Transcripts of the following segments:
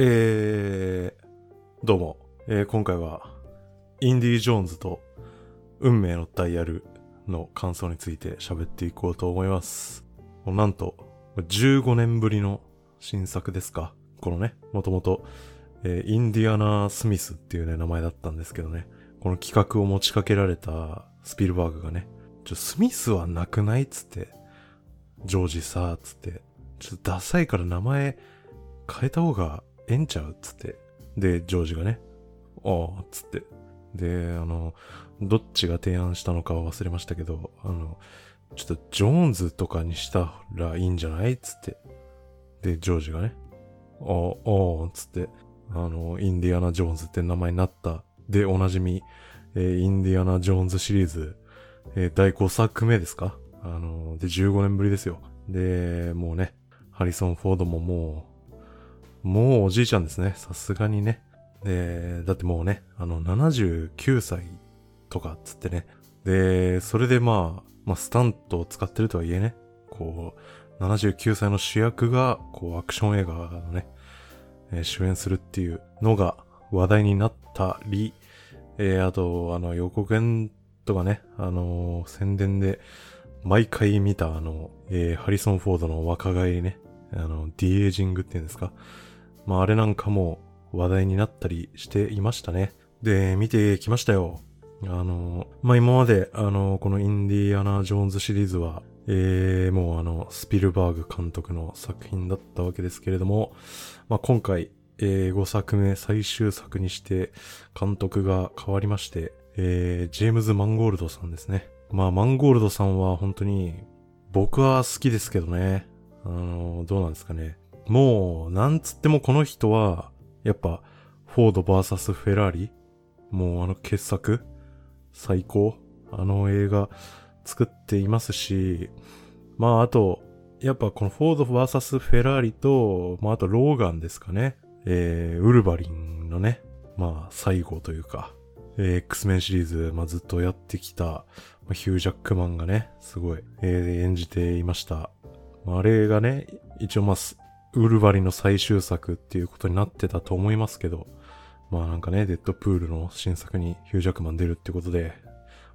えー、どうも、えー今回は、インディ・ージョーンズと運命のダイヤルの感想について喋っていこうと思います。なんと、15年ぶりの新作ですか。このね、もともと、えーインディアナ・スミスっていうね、名前だったんですけどね、この企画を持ちかけられたスピルバーグがね、ちょ、スミスはなくないっつって、ジョージさ、つって、ちょっとダサいから名前変えた方がええんちゃう？っつって。で、ジョージがね、ああ、つって。で、あの、どっちが提案したのかは忘れましたけど、あの、ちょっとジョーンズとかにしたらいいんじゃない？つって。で、ジョージがね、ああ、ああ、つって、あの、インディアナ・ジョーンズって名前になった。で、おなじみ、えーインディアナ・ジョーンズシリーズ、えー第5作目ですか？あの、で、15年ぶりですよ。で、もうね、ハリソン・フォードももう、もうおじいちゃんですね。さすがにね。で、だってもうね、あの、79歳とかっつってね。で、それでまあ、まあ、スタントを使ってるとはいえね、こう、79歳の主役が、こう、アクション映画のね、えー主演するっていうのが話題になったり、えーあと、あの、予告編とかね、あのー宣伝で、毎回見たあの、えーハリソン・フォードの若返りね、あの、ディエージングっていうんですか。まあ、あれなんかも話題になったりしていましたね。で、見てきましたよ。あの、まあ、今まで、あの、このインディアナ・ジョーンズシリーズは、えー、もうあの、スピルバーグ監督の作品だったわけですけれども、まあ、今回、えー、5作目最終作にして監督が変わりまして、えー、ジェームズ・マンゴールドさんですね。まあ、マンゴールドさんは本当に、僕は好きですけどね。あの、どうなんですかね。もう、なんつってもこの人は、やっぱ、フォード VS フェラーリ？もうあの傑作？最高？あの映画作っていますし、まああと、やっぱこのフォード VS フェラーリと、まああとローガンですかね？えー、ウルヴァリンのね、まあ最後というか、えー X メンシリーズ、まあずっとやってきた、まあヒュージャックマンがね、すごい、えー演じていました。まああれがね、一応まあ、すウルヴァリンの最終作っていうことになってたと思いますけど、まあなんかね、デッドプールの新作にヒュージャックマン出るってことで、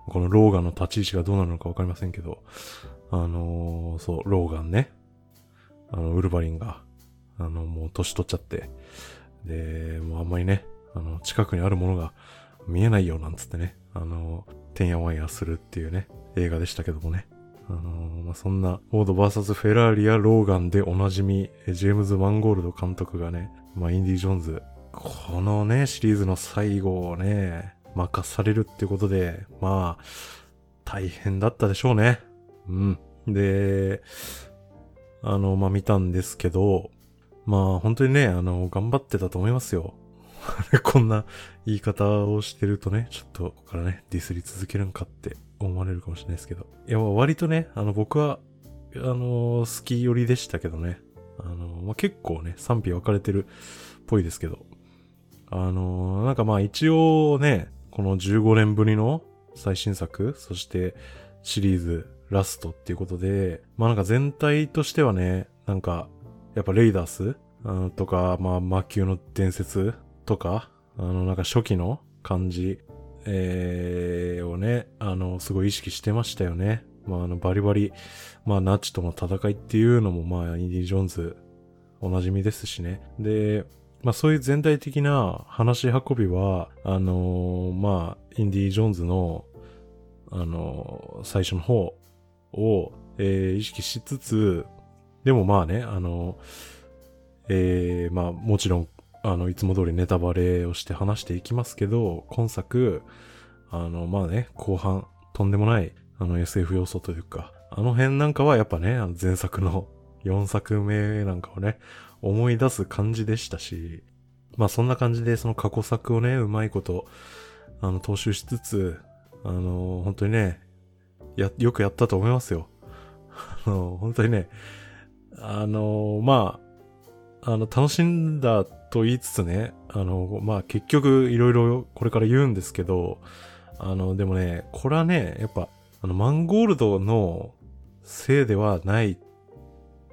このローガンの立ち位置がどうなるのかわかりませんけど、あのーそう、ローガンね、あの、ウルヴァリンが、あの、もう年取っちゃって、で、もうあんまりね、あの、近くにあるものが見えないよなんつってね、あの、てんやわんやするっていうね、映画でしたけどもね。あのーまあ、そんな、フォード VS フェラーリやローガンでおなじみ、ジェームズ・マンゴールド監督がね、まあ、インディ・ジョーンズ、このね、シリーズの最後をね、任されるってことで、まあ、大変だったでしょうね。うん。で、あの、まあ、見たんですけど、まあ、本当にね、あの、頑張ってたと思いますよ。こんな言い方をしてるとね、ちょっと、ここからね、ディスり続けるんかって思われるかもしれないですけど。いや、割とね、あの、僕は、あの、好き寄りでしたけどね。あの、まあ、結構ね、賛否分かれてるっぽいですけど。あの、なんかまあ一応ね、この15年ぶりの最新作、そしてシリーズラストっていうことで、まあなんか全体としてはね、なんか、やっぱレイダースとか、まあ魔球の伝説とか、あのなんか初期の感じ、えー、をね、あの、すごい意識してましたよね。まああのバリバリ、まあナチとの戦いっていうのもまあインディ・ジョーンズおなじみですしね。で、まあそういう全体的な話し運びは、あのーまあ、インディ・ジョーンズの、あのー最初の方を、えー意識しつつ、でもまあね、あのーえーまあもちろん、あの、いつも通りネタバレをして話していきますけど、今作、あの、まあね、後半、とんでもない、あの SF 要素というか、あの辺なんかはやっぱね、あの前作の 4作目なんかをね、思い出す感じでしたし、まあそんな感じでその過去作をね、うまいこと、あの、踏襲しつつ、あの、本当にね、や、よくやったと思いますよ。あの、本当にね、あの、まあ、あの、楽しんだと言いつつね、あの、まあ結局いろいろこれから言うんですけど、あの、でもね、これはね、やっぱ、あの、マンゴールドのせいではない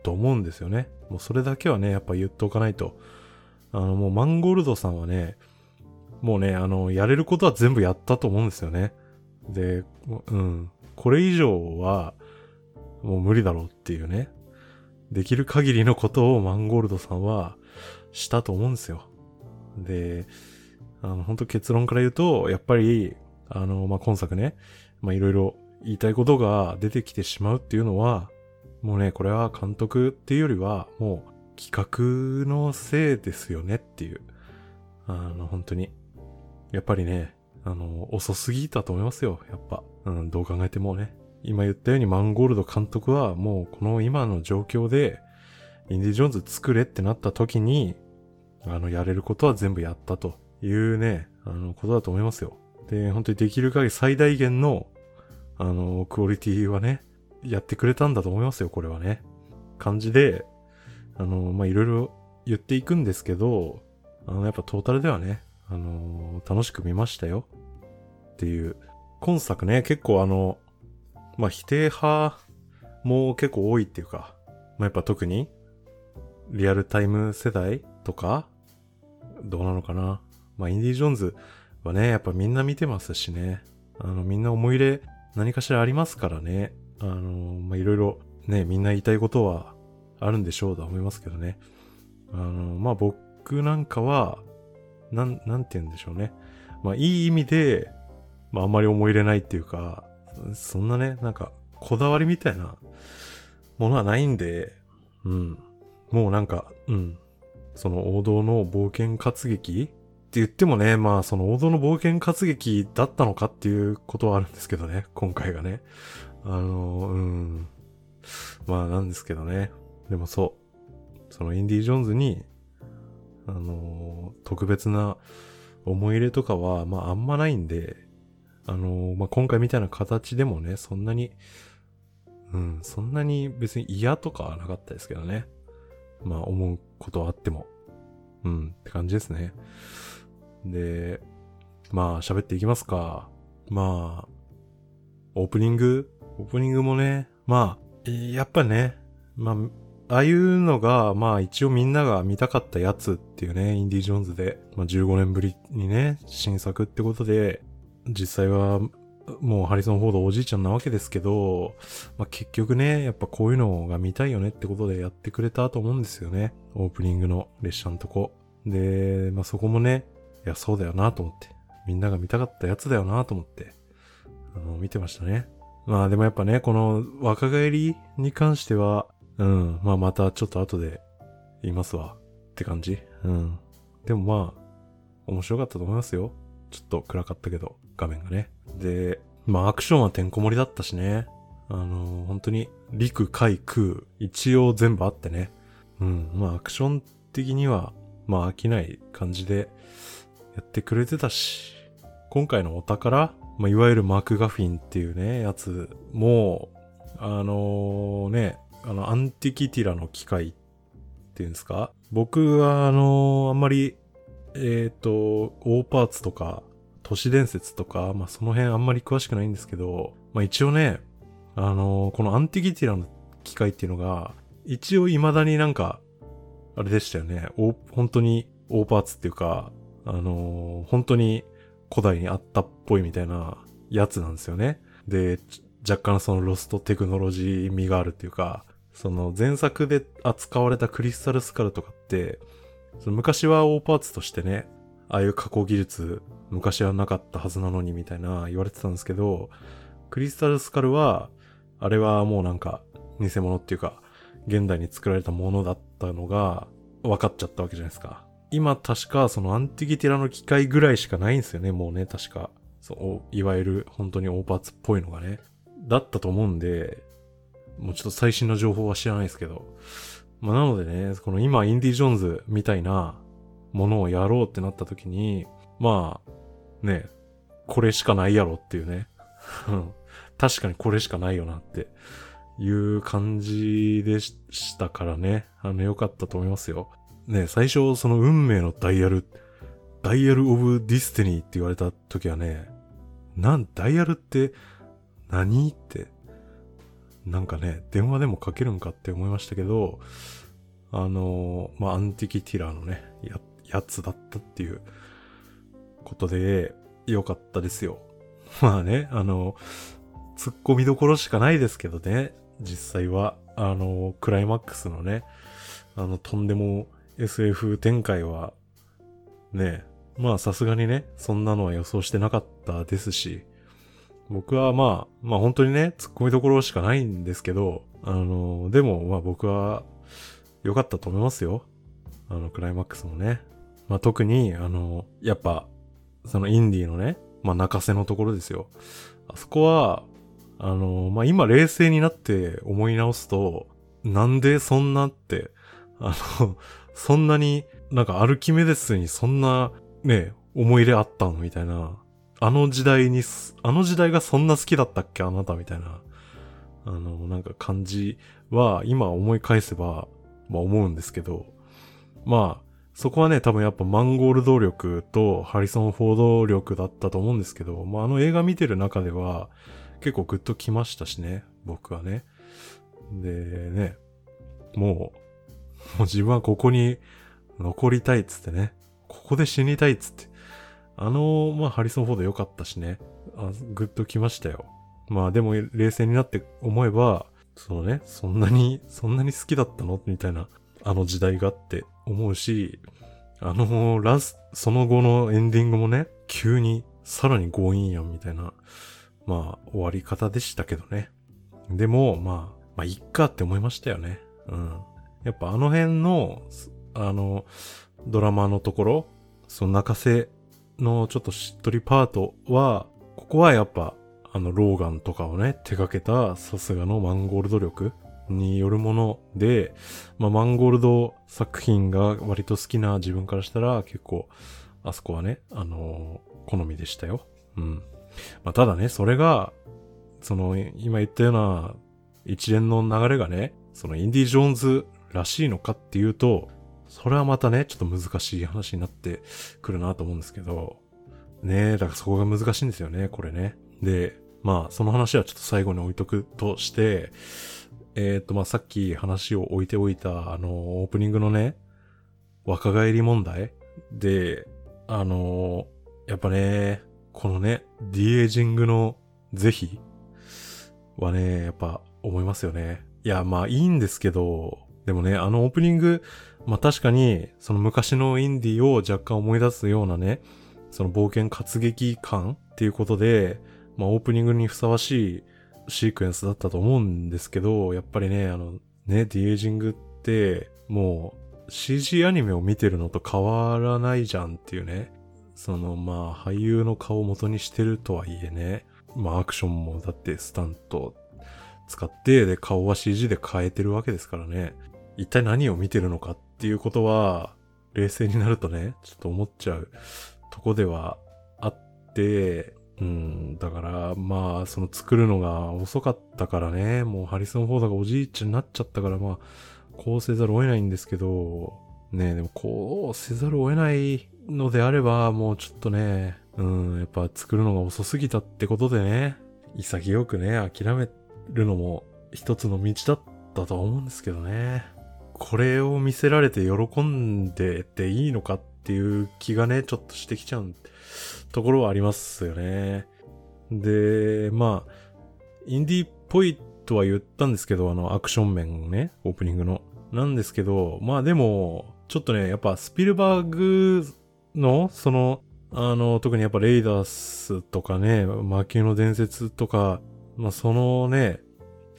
と思うんですよね。もうそれだけはね、やっぱ言っておかないと。あの、もうマンゴールドさんはね、もうね、あの、やれることは全部やったと思うんですよね。で、うん。これ以上は、もう無理だろうっていうね。できる限りのことをマンゴールドさんはしたと思うんですよ。で、あの、本当結論から言うと、やっぱり、あの、まあ、今作ね、ま、いろいろ言いたいことが出てきてしまうっていうのは、もうね、これは監督っていうよりは、もう企画のせいですよねっていう。あの、本当に。やっぱりね、あの、遅すぎたと思いますよ、やっぱ。うん、どう考えてもね。今言ったようにマンゴールド監督はもうこの今の状況で、インディ・ジョーンズ作れってなった時に、あの、やれることは全部やったというね、あの、ことだと思いますよ。で、本当にできる限り最大限の、あの、クオリティはね、やってくれたんだと思いますよ、これはね。感じで、あの、ま、いろいろ言っていくんですけど、あの、やっぱトータルではね、あの楽しく見ましたよ。っていう。今作ね、結構あの、ま、否定派も結構多いっていうか、ま、やっぱ特に、リアルタイム世代とか、どうなのかな。まあ、インディ・ジョーンズはね、やっぱみんな見てますしね。あの、みんな思い入れ何かしらありますからね。あの、ま、いろいろね、みんな言いたいことはあるんでしょうとは思いますけどね。あの、まあ、僕なんかは、なん、なんて言うんでしょうね。まあ、いい意味で、まあ、あんまり思い入れないっていうか、そんなね、なんか、こだわりみたいなものはないんで、うん。もうなんか、うん。その王道の冒険活劇？って言ってもね、まあその王道の冒険活劇だったのかっていうことはあるんですけどね、今回がね。あの、うん。まあなんですけどね。でもそう。そのインディ・ジョーンズに、あの、特別な思い入れとかは、まああんまないんで、あの、まあ今回みたいな形でもね、そんなに、うん、そんなに別に嫌とかはなかったですけどね。まあ思うことはあっても。うん、って感じですね。で、まあ喋っていきますか。まあ、オープニング？オープニングもね、まあ、やっぱね、まあ、ああいうのが、まあ一応みんなが見たかったやつっていうね、インディ・ジョーンズで、まあ15年ぶりにね、新作ってことで、実際はもうハリソン・フォードおじいちゃんなわけですけど、まあ、結局ね、やっぱこういうのが見たいよねってことでやってくれたと思うんですよね。オープニングの列車のとこ。で、まあ、そこもね、いや、そうだよなと思って。みんなが見たかったやつだよなと思って、あの、見てましたね。まあでもやっぱね、この若返りに関しては、うん、まあまたちょっと後で言いますわ。って感じ。うん。でもまあ、面白かったと思いますよ。ちょっと暗かったけど、画面がね。で、まあアクションはてんこ盛りだったしね。あのー、本当に陸、海、空、一応全部あってね。うん、まあアクション的には、まあ飽きない感じでやってくれてたし、今回のお宝、まあいわゆるマクガフィンっていうね、やつも、あのー、ね、あの、アンティキティラの機械っていうんですか僕はあのー、あんまり、えっ、ー、と、オーパーツとか、都市伝説とか、まあ、その辺あんまり詳しくないんですけど、まあ、一応ね、あのー、このアンティキティラの機械っていうのが、一応未だになんか、あれでしたよね。本当にオーパーツっていうか、あのー、本当に古代にあったっぽいみたいなやつなんですよね。で、若干そのロストテクノロジー味があるっていうか、その前作で扱われたクリスタルスカルとかって、その昔はオーパーツとしてね、ああいう加工技術昔はなかったはずなのにみたいな言われてたんですけど、クリスタルスカルは、あれはもうなんか偽物っていうか、現代に作られたものだったのが分かっちゃったわけじゃないですか。今確かそのアンティギティラの機械ぐらいしかないんですよね、もうね、確か。そう、いわゆる本当にオーパーツっぽいのがね。だったと思うんで、もうちょっと最新の情報は知らないですけど。まあなのでね、この今インディ・ジョーンズみたいなものをやろうってなった時に、まあ、ね、これしかないやろっていうね。確かにこれしかないよなっていう感じでしたからね。あの、良かったと思いますよ。ね、最初その運命のダイヤル、ダイヤルオブディスティニーって言われた時はね、なん、ダイヤルって何って、なんかね、電話でもかけるんかって思いましたけど、あのまあ、アンティキティラーのね、や、やつだったっていうことで、良かったですよ。まあね、あの、突っ込みどころしかないですけどね、実際は。あの、クライマックスのね、あの、とんでも SF 展開は、ね、まあさすがにね、そんなのは予想してなかったですし、僕はまあ、まあ本当にね、突っ込みどころしかないんですけど、あの、でもまあ僕は良かったと思いますよ。あの、クライマックスもね。まあ特に、あの、やっぱ、そのインディーのね、まあ泣かせのところですよ。あそこは、あの、まあ今冷静になって思い直すと、なんでそんなって、あの、そんなに、なんかアルキメデスにそんな、ね、思い入れあったのみたいな。あの時代に、あの時代がそんな好きだったっけあなたみたいな。あの、なんか感じは、今思い返せば、まあ思うんですけど、まあ、そこはね、多分やっぱマンゴールド力とハリソン・フォード力だったと思うんですけど、まああの映画見てる中では結構グッときましたしね、僕はね。でね、もう、もう自分はここに残りたいっつってね、ここで死にたいっつって。あの、まあハリソン・フォード良かったしね、あグッときましたよ。まあでも冷静になって思えば、そのね、そんなに、そんなに好きだったの？みたいな、あの時代がって思うし、あの、ラス、その後のエンディングもね、急にさらに強引やんみたいな、まあ終わり方でしたけどね。でも、まあ、まあいっかって思いましたよね。うん。やっぱあの辺の、あの、ドラマのところ、その泣かせのちょっとしっとりパートは、ここはやっぱあの、ローガンとかをね、手掛けたさすがのマンゴールド力によるもので、まあ、マンゴールド作品が割と好きな自分からしたら結構、あそこはね、あのー、好みでしたよ。うん。まあ、ただね、それが、その、今言ったような一連の流れがね、そのインディ・ジョーンズらしいのかっていうと、それはまたね、ちょっと難しい話になってくるなと思うんですけど、ねえ、だからそこが難しいんですよね、これね。で、まあ、その話はちょっと最後に置いとくとして、えっ、ー、と、まあ、さっき話を置いておいた、あの、オープニングのね、若返り問題で、あの、やっぱね、このね、ディエージングの是非はね、やっぱ思いますよね。いや、まあいいんですけど、でもね、あのオープニング、まあ確かに、その昔のインディーを若干思い出すようなね、その冒険活劇感っていうことで、まあオープニングにふさわしいシークエンスだったと思うんですけど、やっぱりね、あの、ね、ディエイジングって、もう CG アニメを見てるのと変わらないじゃんっていうね。その、まあ、俳優の顔を元にしてるとはいえね。まあ、アクションもだってスタント使って、で、顔は CG で変えてるわけですからね。一体何を見てるのかっていうことは、冷静になるとね、ちょっと思っちゃうとこではあって、うん、だから、まあ、その作るのが遅かったからね、もうハリソン・フォードがおじいちゃんになっちゃったから、まあ、こうせざるを得ないんですけど、ねでもこうせざるを得ないのであれば、もうちょっとね、うん、やっぱ作るのが遅すぎたってことでね、潔くね、諦めるのも一つの道だったと思うんですけどね。これを見せられて喜んでていいのかっていう気がね、ちょっとしてきちゃうところはありますよね。で、まあ、インディーっぽいとは言ったんですけど、あの、アクション面ね、オープニングの。なんですけど、まあでも、ちょっとね、やっぱスピルバーグの、その、あの、特にやっぱレイダースとかね、魔球の伝説とか、まあそのね、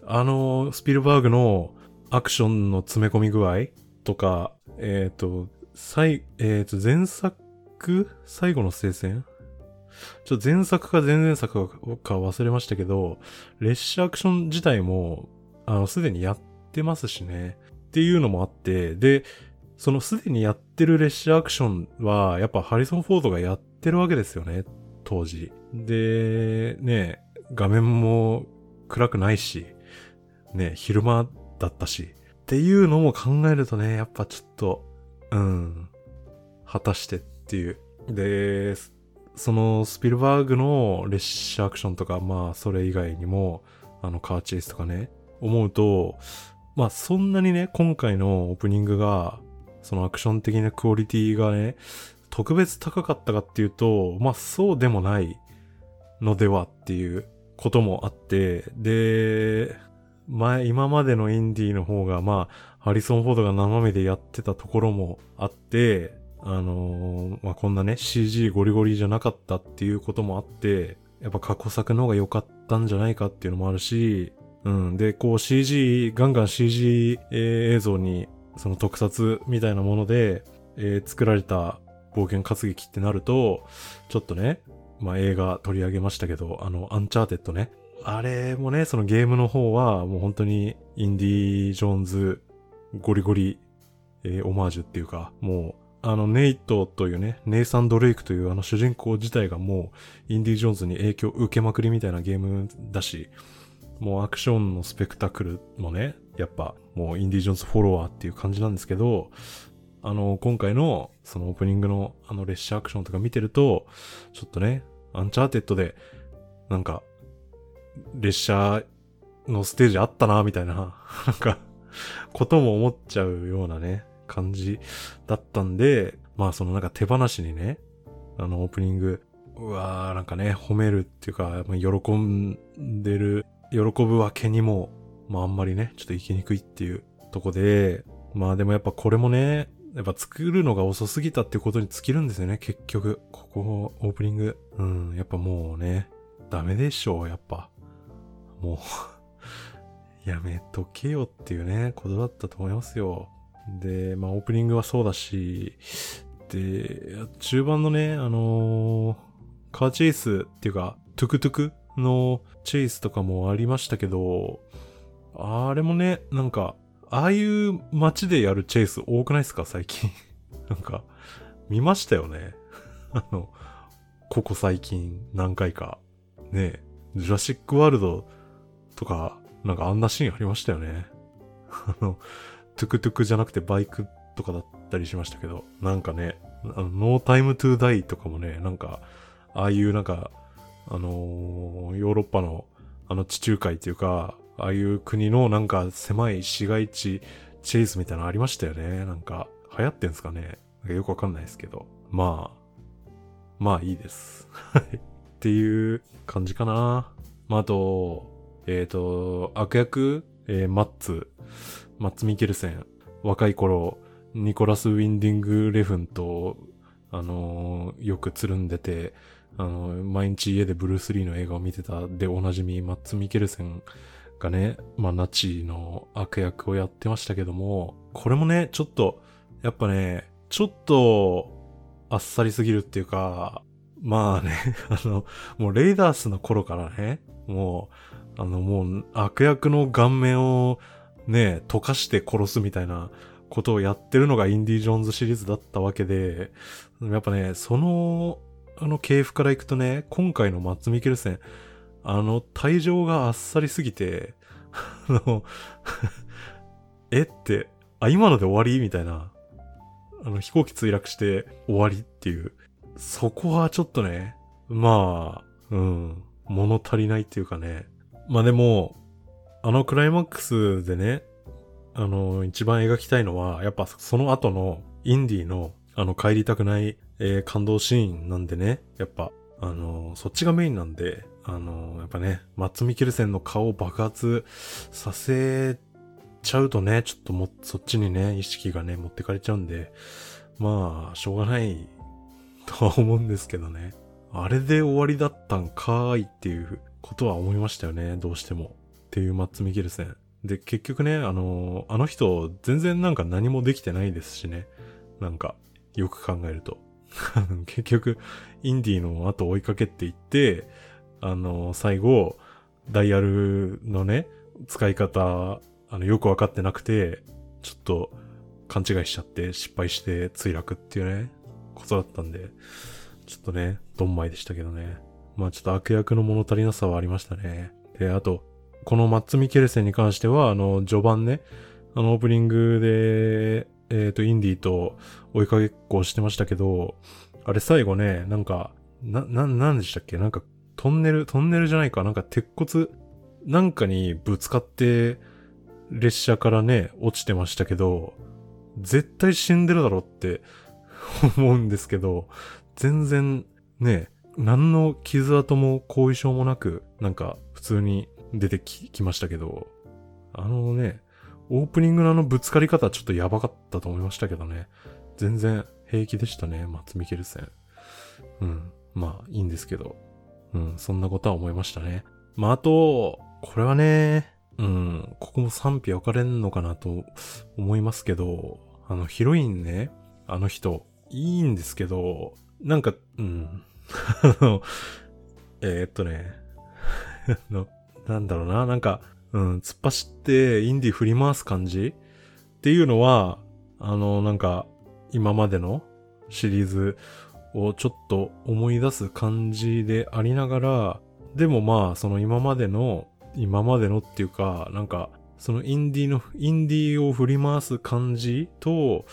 あの、スピルバーグのアクションの詰め込み具合とか、えっ、ー、と、最、えっ、ー、と、前作？最後の聖戦？ちょっと前作か前々作か忘れましたけど、列車アクション自体も、あの、すでにやってますしね。っていうのもあって、で、そのすでにやってる列車アクションは、やっぱハリソン・フォードがやってるわけですよね、当時。で、ね、画面も暗くないし、ね、昼間だったし。っていうのも考えるとね、やっぱちょっと、うん、果たしてっていう。で、そのスピルバーグの列車アクションとか、まあそれ以外にも、あのカーチェイスとかね、思うと、まあそんなにね、今回のオープニングが、そのアクション的なクオリティがね、特別高かったかっていうと、まあそうでもないのではっていうこともあって、で、前、今までのインディーの方が、まあ、ハリソン・フォードが生身でやってたところもあって、あのー、まあ、こんなね、CG ゴリゴリじゃなかったっていうこともあって、やっぱ過去作の方が良かったんじゃないかっていうのもあるし、うん。で、こう CG、ガンガン CG、映像に、その特撮みたいなもので、えー、作られた冒険活劇ってなると、ちょっとね、まあ、映画取り上げましたけど、あの、アンチャーテッドね。あれもね、そのゲームの方は、もう本当にインディ・ジョーンズゴリゴリ、えー、オマージュっていうか、もう、あの、ネイトというね、ネイサン・ドレイクというあの主人公自体がもう、インディ・ジョーンズに影響を受けまくりみたいなゲームだし、もうアクションのスペクタクルもね、やっぱ、もうインディ・ジョーンズフォロワーっていう感じなんですけど、あの、今回の、そのオープニングのあの列車アクションとか見てると、ちょっとね、アンチャーテッドで、なんか、列車のステージあったな、みたいな、なんか、ことも思っちゃうようなね、感じだったんで、まあそのなんか手放しにね、あのオープニング、うわーなんかね、褒めるっていうか、まあ、喜んでる、喜ぶわけにも、まああんまりね、ちょっと行きにくいっていうとこで、まあでもやっぱこれもね、やっぱ作るのが遅すぎたっていうことに尽きるんですよね、結局。ここ、オープニング。うん、やっぱもうね、ダメでしょう、やっぱ。もう やめとけよっていうね、ことだったと思いますよ。で、まあオープニングはそうだし、で、中盤のね、あのー、カーチェイスっていうか、トゥクトゥクのチェイスとかもありましたけど、あれもね、なんか、ああいう街でやるチェイス多くないですか？最近。なんか、見ましたよね。あの、ここ最近何回か。ねジュラシックワールドとか、なんかあんなシーンありましたよね。あの、トゥクトゥクじゃなくてバイクとかだったりしましたけど、なんかね、あの、ノータイムトゥーダイとかもね、なんか、ああいうなんか、あのー、ヨーロッパのあの地中海っていうか、ああいう国のなんか狭い市街地チェイスみたいなのありましたよね。なんか、流行ってんすかねなんかよくわかんないですけど。まあ、まあいいです。っていう感じかな。まああと、えっ、ー、と、悪役、えー、マッツ、マッツ・ミケルセン、若い頃、ニコラス・ウィンディング・レフンと、あのー、よくつるんでて、あのー、毎日家でブルース・リーの映画を見てたでおなじみ、マッツ・ミケルセンがね、まあ、ナチの悪役をやってましたけども、これもね、ちょっと、やっぱね、ちょっと、あっさりすぎるっていうか、まあね、あの、もうレイダースの頃からね、もう、あのもう悪役の顔面をね、溶かして殺すみたいなことをやってるのがインディ・ジョーンズシリーズだったわけで、やっぱね、その、あの系譜からいくとね、今回のマッツ・ミケルセン、あの、退場があっさりすぎて、あの えって、あ、今ので終わりみたいな。あの、飛行機墜落して終わりっていう。そこはちょっとね、まあ、うん、物足りないっていうかね、まあでも、あのクライマックスでね、あの、一番描きたいのは、やっぱその後のインディの、あの、帰りたくない、えー、感動シーンなんでね、やっぱ、あの、そっちがメインなんで、あの、やっぱね、マッツ・ミケルセンの顔を爆発させちゃうとね、ちょっとも、そっちにね、意識がね、持ってかれちゃうんで、まあ、しょうがないとは思うんですけどね。あれで終わりだったんかーいっていうことは思いましたよね、どうしても。っていうマッツ・ミケルセン。で、結局ね、あのあの人、全然なんか何もできてないですしね。なんか、よく考えると。結局、インディーの後追いかけっていって、あの最後、ダイヤルのね、使い方、あの、よくわかってなくて、ちょっと勘違いしちゃって失敗して墜落っていうね、ことだったんで、ちょっとね、どんまいでしたけどね。まあちょっと悪役の物足りなさはありましたね。で、あと、このマッツ・ミケルセンに関しては、あの、序盤ね、あの、オープニングで、えっ、ー、と、インディーと追いかけっこしてましたけど、あれ最後ね、なんか、な、な、なんでしたっけ？なんか、トンネル、トンネルじゃないか？なんか鉄骨、なんかにぶつかって、列車からね、落ちてましたけど、絶対死んでるだろって 思うんですけど、全然ね、何の傷跡も後遺症もなく、なんか普通に出てききましたけど、あのね、オープニングのあのぶつかり方ちょっとやばかったと思いましたけどね。全然平気でしたね、マツ・ミケルセン。うん。まあ、いいんですけど。うん、そんなことは思いましたね。まあ、あと、これはね、うん、ここも賛否分かれんのかなと思いますけど、あの、ヒロインね、あの人、いいんですけど、なんか、うん、あの、えー、っとね、の、なんだろうな、なんか、うん、突っ走ってインディ振り回す感じ？っていうのは、あの、なんか、今までのシリーズをちょっと思い出す感じでありながら、でもまあ、その今までの、今までのっていうか、なんか、そのインディの、インディを振り回す感じと、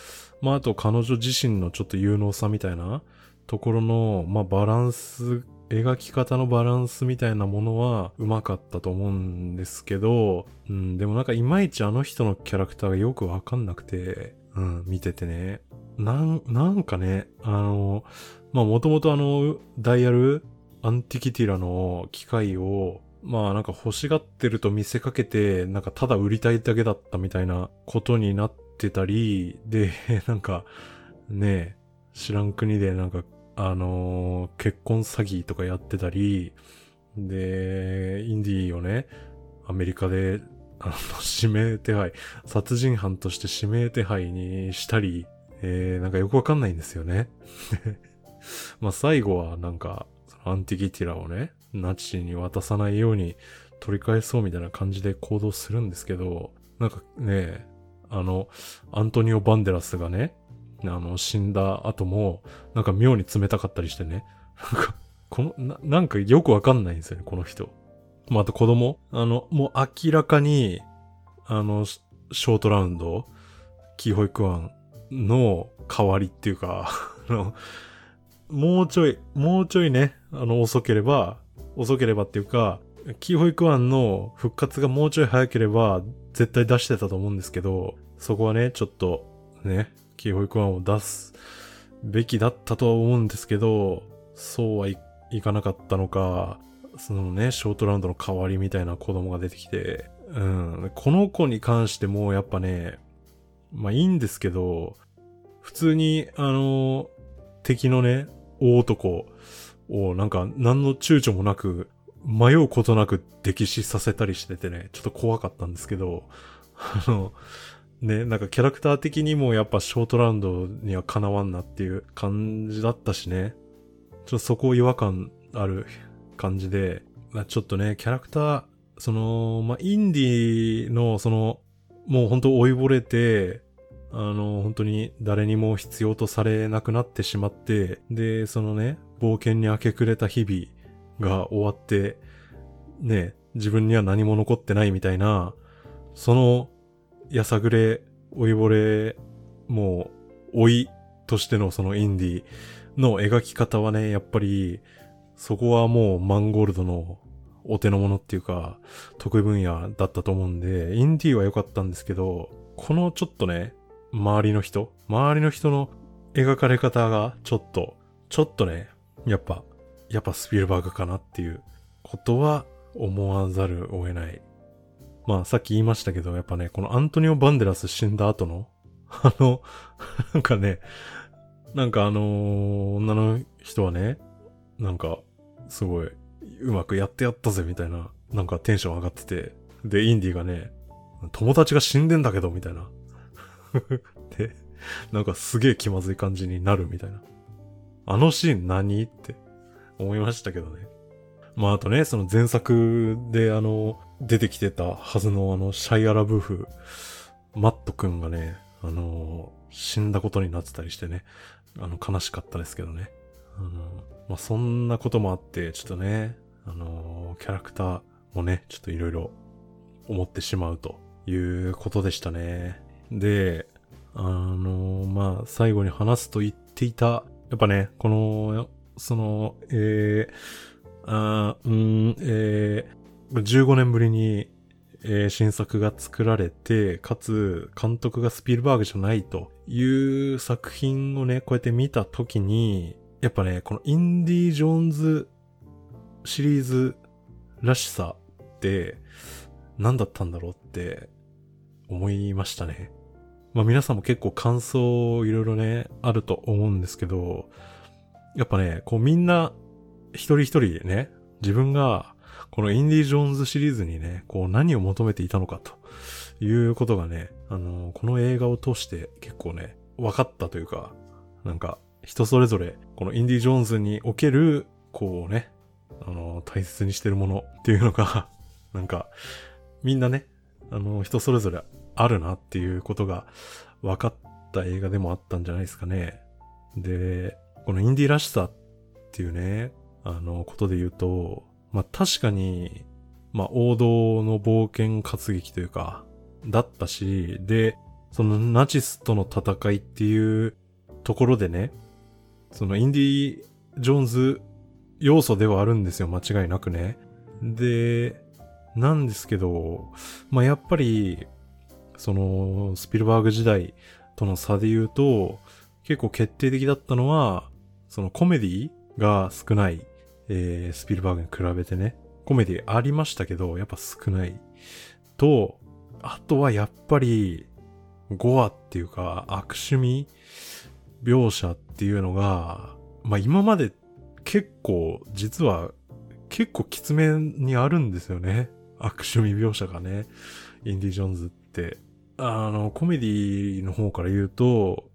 まああと彼女自身のちょっと有能さみたいなところの、まあバランス、描き方のバランスみたいなものはうまかったと思うんですけど、うん、でもなんかいまいちあの人のキャラクターがよくわかんなくて、うん、見ててね。なん、なんかね、あの、まあもともとあの、ダイヤル、アンティキティラの機械を、まあなんか欲しがってると見せかけて、なんかただ売りたいだけだったみたいなことになってたり、で、なんか、ね知らん国でなんか、あのー、結婚詐欺とかやってたり、で、インディーをね、アメリカで、あの、指名手配、殺人犯として指名手配にしたり、えー、なんかよくわかんないんですよね。まあ最後はなんか、アンティキティラをね、ナチに渡さないように取り返そうみたいな感じで行動するんですけど、なんかね、あの、アントニオ・バンデラスがね、あの、死んだ後も、なんか妙に冷たかったりしてね。なんか、この、な、なんかよくわかんないんですよね、この人。まあ、あと子供あの、もう明らかに、あの、ショートラウンド、キーホイクワンの代わりっていうかあの、もうちょい、もうちょいね、あの、遅ければ、遅ければっていうか、キーホイクワンの復活がもうちょい早ければ、絶対出してたと思うんですけど、そこはね、ちょっと、ね、キーホイクワンを出すべきだったとは思うんですけど、そうはいいかなかったのか、そのね、ショートラウンドの代わりみたいな子供が出てきて、うん、この子に関してもやっぱね、まあいいんですけど、普通に、あの、敵のね、大男をなんか何の躊躇もなく、迷うことなく溺死させたりしててね、ちょっと怖かったんですけど、あの、ね、なんかキャラクター的にもやっぱショートラウンドにはかなわんなっていう感じだったしね。ちょっとそこ違和感ある感じで、まあ、ちょっとね、キャラクター、その、まあ、インディの、その、もう本当追い惚れて、あの、本当に誰にも必要とされなくなってしまって、で、そのね、冒険に明け暮れた日々が終わって、ね、自分には何も残ってないみたいな、その、やさぐれ、追い惚れ、もう、老いとしてのそのインディの描き方はね、やっぱり、そこはもうマンゴールドのお手の物っていうか、得意分野だったと思うんで、インディは良かったんですけど、このちょっとね、周りの人周りの人の描かれ方がちょっと、ちょっとね、やっぱ、やっぱスピルバーグかなっていうことは思わざるを得ない。まあさっき言いましたけど、やっぱね、このアントニオ・バンデラス死んだ後の、あの、なんかね、なんかあのー、女の人はね、なんか、すごい、うまくやってやったぜ、みたいな、なんかテンション上がってて、で、インディがね、友達が死んでんだけど、みたいな。で、なんかすげえ気まずい感じになるみたいな。あのシーン何って思いましたけどね。まああとね、その前作であの、出てきてたはずのあの、シャイアラブーフ、マットくんがね、あの、死んだことになってたりしてね、あの、悲しかったですけどね。あの、まあそんなこともあって、ちょっとね、あの、キャラクターもね、ちょっといろいろ思ってしまうということでしたね。で、あの、まあ最後に話すと言っていたやっぱね、この、その、えー、あうん、えー、15年ぶりにえ、新作が作られて、かつ、監督がスピルバーグじゃないという作品をね、こうやって見たときに、やっぱね、このインディ・ジョーンズシリーズらしさって、何だったんだろうって思いましたね。まあ皆さんも結構感想いろいろね、あると思うんですけど、やっぱね、こうみんな一人一人ね、自分がこのインディ・ジョーンズシリーズにね、こう何を求めていたのかということがね、あのこの映画を通して結構ね、分かったというか、なんか人それぞれこのインディ・ジョーンズにおける、こうね、あの大切にしてるものっていうのが なんか、みんなね、あの人それぞれあるなっていうことが分かった映画でもあったんじゃないですかね。で、このインディらしさっていうね、あの、ことで言うと、まあ確かに、まあ王道の冒険活劇というか、だったし、で、そのナチスとの戦いっていうところでね、そのインディ・ジョーンズ要素ではあるんですよ、間違いなくね。で、なんですけど、まあやっぱり、その、スピルバーグ時代との差で言うと、結構決定的だったのは、そのコメディが少ない、えー、スピルバーグに比べてね、コメディありましたけど、やっぱ少ない。と、あとはやっぱり、ゴアっていうか、悪趣味描写っていうのが、まあ今まで結構、実は結構きつめにあるんですよね。悪趣味描写がね。インディ・ジョーンズって。あの、コメディの方から言うと、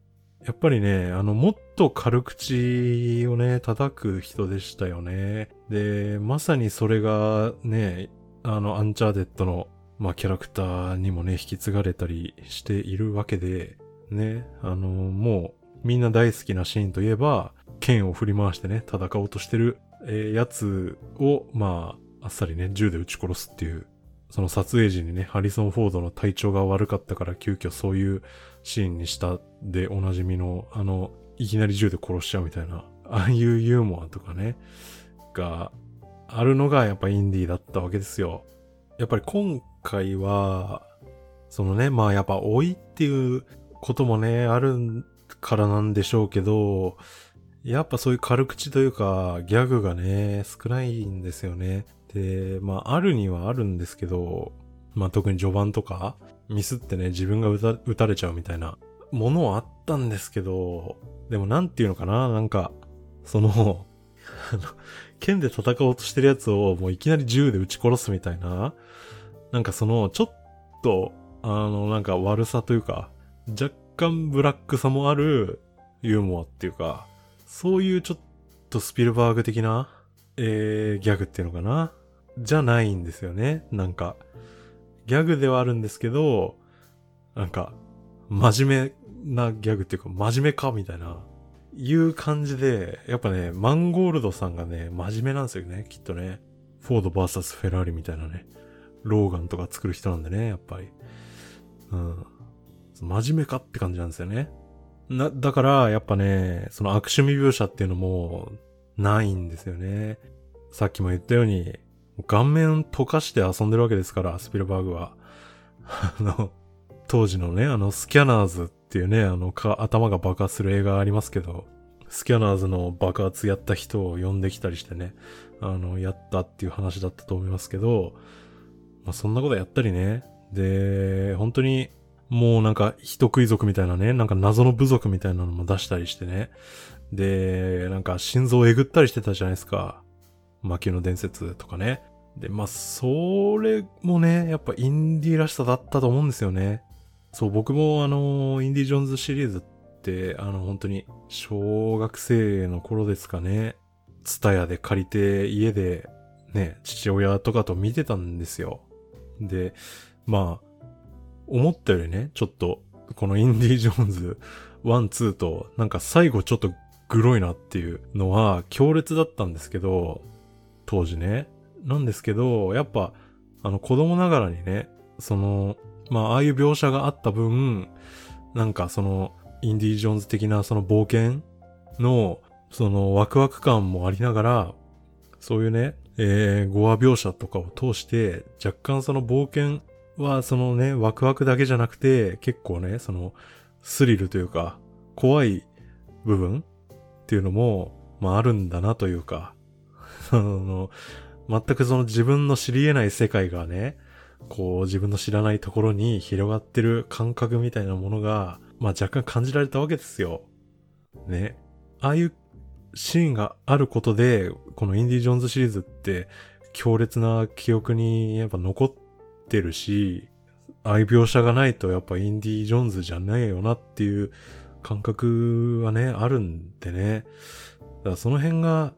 やっぱりね、あの、もっと軽口をね、叩く人でしたよね。で、まさにそれがね、あの、アンチャーデッドの、まあ、キャラクターにもね、引き継がれたりしているわけで、ね、あの、もう、みんな大好きなシーンといえば、剣を振り回してね、戦おうとしてる、えー、やつを、まあ、あっさりね、銃で撃ち殺すっていうその撮影時にね、ハリソン・フォードの体調が悪かったから急遽そういうシーンにしたでおなじみの、あの、いきなり銃で殺しちゃうみたいな、ああいうユーモアとかね、があるのがやっぱインディーだったわけですよ。やっぱり今回は、そのね、まあやっぱ老いっていうこともね、あるからなんでしょうけど、やっぱそういう軽口というか、ギャグがね、少ないんですよね。で、まあ、あるにはあるんですけど、まあ、特に序盤とか、ミスってね、自分が撃たれちゃうみたいなものはあったんですけど、でもなんていうのかななんか、その剣で戦おうとしてるやつをもういきなり銃で撃ち殺すみたいな、なんかその、ちょっと、あの、なんか悪さというか、若干ブラックさもあるユーモアっていうか、そういうちょっとスピルバーグ的な、えー、ギャグっていうのかなじゃないんですよね。なんか、ギャグではあるんですけど、なんか、真面目なギャグっていうか、真面目かみたいな、いう感じで、やっぱね、マンゴールドさんがね、真面目なんですよね、きっとね。フォード VS フェラーリみたいなね、ローガンとか作る人なんでね、やっぱり。うん。真面目かって感じなんですよね。な、だから、やっぱね、その悪趣味描写っていうのも、ないんですよね。さっきも言ったように、顔面溶かして遊んでるわけですから、スピルバーグは。あの、当時のね、あの、スキャナーズっていうね、あの、頭が爆発する映画ありますけど、スキャナーズの爆発やった人を呼んできたりしてね、あの、やったっていう話だったと思いますけど、まあ、そんなことやったりね。で、本当に、もうなんか、人食い族みたいなね、なんか謎の部族みたいなのも出したりしてね。で、なんか心臓をえぐったりしてたじゃないですか。魔球の伝説とかね。で、まあ、それもね、やっぱインディーらしさだったと思うんですよね。そう、僕もあの、インディ・ジョーンズシリーズって、あの、本当に、小学生の頃ですかね。ツタヤで借りて、家で、ね、父親とかと見てたんですよ。で、まあ、思ったよりね、ちょっと、このインディ・ジョーンズ1、2と、なんか最後ちょっとグロいなっていうのは強烈だったんですけど、当時ね。なんですけど、やっぱ、あの子供ながらにね、その、まあ、ああいう描写があった分、なんかその、インディ・ジョーンズ的なその冒険の、そのワクワク感もありながら、そういうね、えー、ゴア描写とかを通して、若干その冒険はそのね、ワクワクだけじゃなくて、結構ね、その、スリルというか、怖い部分っていうのも、まああるんだなというか、その、全くその自分の知り得ない世界がね、こう自分の知らないところに広がってる感覚みたいなものが、まあ若干感じられたわけですよ。ね。ああいうシーンがあることで、このインディ・ジョーンズシリーズって強烈な記憶にやっぱ残ってるし、ああいう描写がないとやっぱインディ・ジョーンズじゃないよなっていう感覚はね、あるんでね。だからその辺が、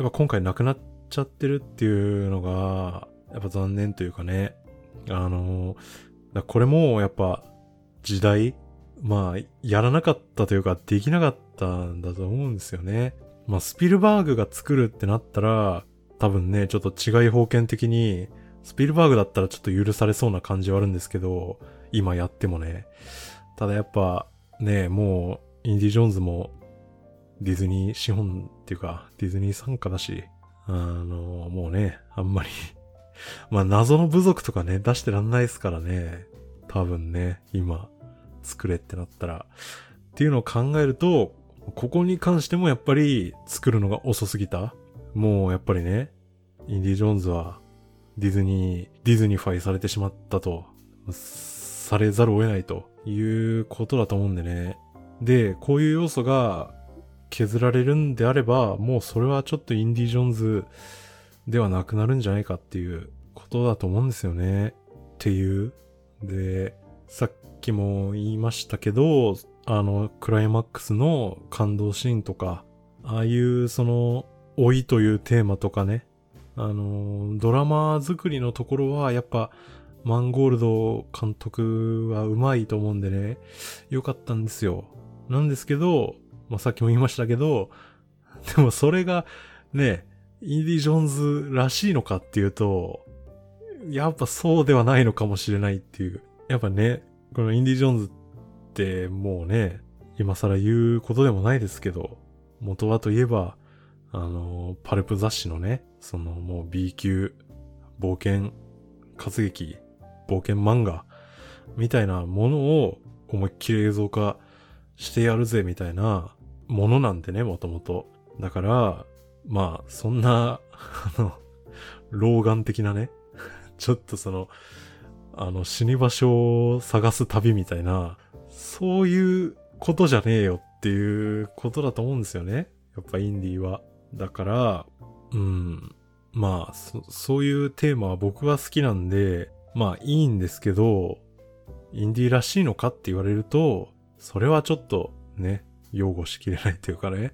やっぱ今回なくなっちゃってるっていうのが、やっぱ残念というかね。あの、これもやっぱ時代、まあ、やらなかったというか、できなかったんだと思うんですよね。まあ、スピルバーグが作るってなったら、多分ね、ちょっと違い封建的に、スピルバーグだったらちょっと許されそうな感じはあるんですけど、今やってもね。ただやっぱ、ね、もう、インディ・ジョーンズも、ディズニー資本っていうか、ディズニー参加だし、あの、もうね、あんまり まあ謎の部族とかね、出してらんないですからね。多分ね、今、作れってなったら。っていうのを考えると、ここに関してもやっぱり作るのが遅すぎた。もうやっぱりね、インディ・ジョーンズはディズニー、ディズニファイされてしまったと、されざるを得ないということだと思うんでね。で、こういう要素が削られるんであれば、もうそれはちょっとインディ・ジョーンズではなくなるんじゃないかっていうことだと思うんですよね。っていう。で、さっきも言いましたけど、あの、クライマックスの感動シーンとか、ああいうその、老いというテーマとかね、あの、ドラマ作りのところはやっぱ、マンゴールド監督はうまいと思うんでね、よかったんですよ。なんですけど、まあ、さっきも言いましたけど、でもそれがね、インディ・ジョーンズらしいのかっていうと、やっぱそうではないのかもしれないっていう。やっぱね、このインディ・ジョーンズってもうね、今更言うことでもないですけど、元はといえば、あの、パルプ雑誌のね、そのもう B 級、冒険、活劇、冒険漫画、みたいなものを思いっきり映像化してやるぜみたいなものなんでね、もともと。だから、まあ、そんな、あの、老眼的なね、ちょっとその、あの、死に場所を探す旅みたいな、そういうことじゃねえよっていうことだと思うんですよね。やっぱインディーは。だから、うん。まあ、そ、そういうテーマは僕は好きなんで、まあいいんですけど、インディーらしいのかって言われると、それはちょっとね、擁護しきれないというかね。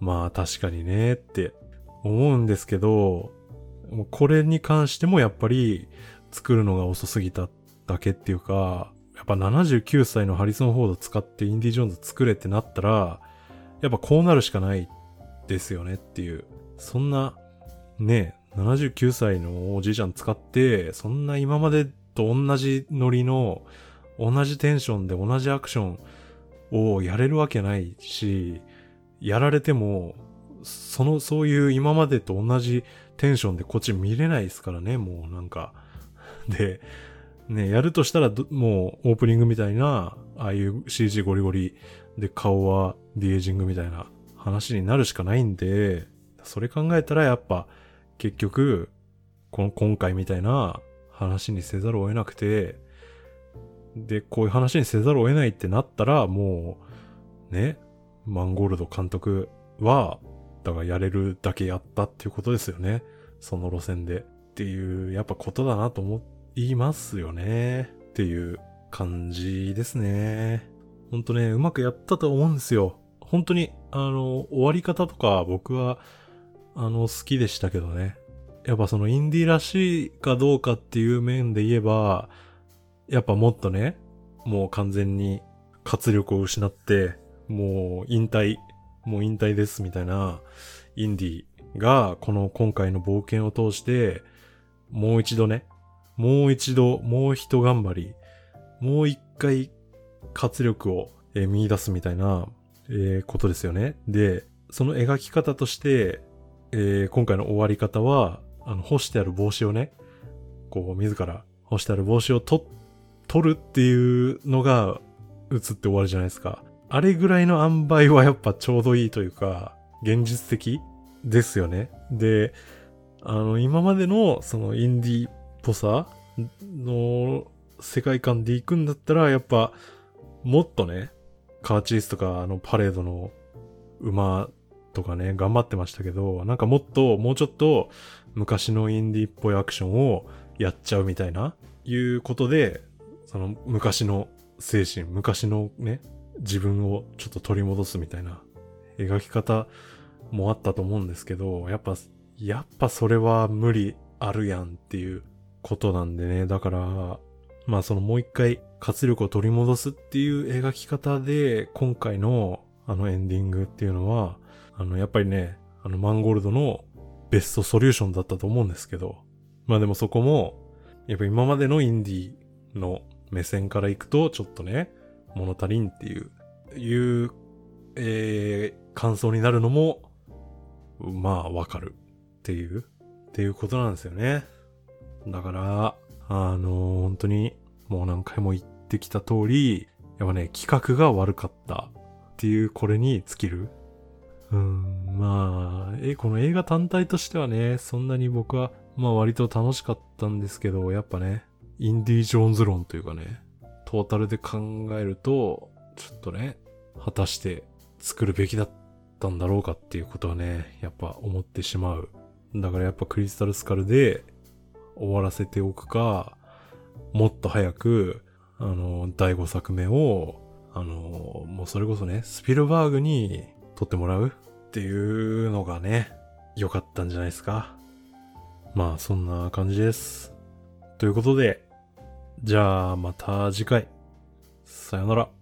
まあ確かにねって思うんですけど、これに関してもやっぱり作るのが遅すぎただけっていうか、やっぱ79歳のハリソン・フォード使ってインディ・ジョーンズ作れってなったら、やっぱこうなるしかないですよねっていう。そんな、ね、79歳のおじいちゃん使って、そんな今までと同じノリの、同じテンションで同じアクションをやれるわけないし、やられても、その、そういう今までと同じテンションでこっち見れないですからね、もうなんか。で、ね、やるとしたらもうオープニングみたいな、ああいう CG ゴリゴリで顔はディエージングみたいな話になるしかないんで、それ考えたらやっぱ結局、この今回みたいな話にせざるを得なくて、で、こういう話にせざるを得ないってなったら、もう、ね、マンゴールド監督は、だからやれるだけやったっていうことですよね。その路線で。っていう、やっぱことだなと思いますよね。っていう感じですね。ほんとね、うまくやったと思うんですよ。本当に、あの、終わり方とか僕は、あの、好きでしたけどね。やっぱそのインディーらしいかどうかっていう面で言えば、やっぱもっとね、もう完全に活力を失って、もう引退、もう引退ですみたいなインディがこの今回の冒険を通して、もう一度ね、もう一度、もう一頑張り、もう一回活力を、見出すみたいな、え、ことですよね。で、その描き方として、えー、今回の終わり方は、あの、干してある帽子をね、こう、自ら、干してある帽子を取っ、取るっていうのが映って終わるじゃないですか。あれぐらいの塩梅はやっぱちょうどいいというか、現実的ですよね。で、あの、今までのそのインディーっぽさの世界観で行くんだったら、やっぱもっとね、カーチースとかあのパレードの馬とかね、頑張ってましたけど、なんかもっと、もうちょっと昔のインディーっぽいアクションをやっちゃうみたいな、いうことで、その昔の精神、昔のね、自分をちょっと取り戻すみたいな描き方もあったと思うんですけど、やっぱ、やっぱそれは無理あるやんっていうことなんでね。だから、まあそのもう一回活力を取り戻すっていう描き方で、今回のあのエンディングっていうのは、あのやっぱりね、あのマンゴールドのベストソリューションだったと思うんですけど、まあでもそこも、やっぱ今までのインディーの目線から行くと、ちょっとね、物足りんっていう、いう、えー、感想になるのも、まあわかるっていう、っていうことなんですよね。だから、あのー、本当に、もう何回も言ってきた通り、やっぱね、企画が悪かったっていうこれに尽きる。うん、まあ、え、この映画単体としてはね、そんなに僕は、まあ割と楽しかったんですけど、やっぱね、インディ・ジョーンズ論というかね、トータルで考えると、ちょっとね、果たして作るべきだったんだろうかっていうことはね、やっぱ思ってしまう。だからやっぱクリスタルスカルで終わらせておくか、もっと早く、あの、第5作目を、あの、もうそれこそね、スピルバーグに撮ってもらうっていうのがね、良かったんじゃないですか。まあ、そんな感じです。ということで、じゃあまた次回。さよなら。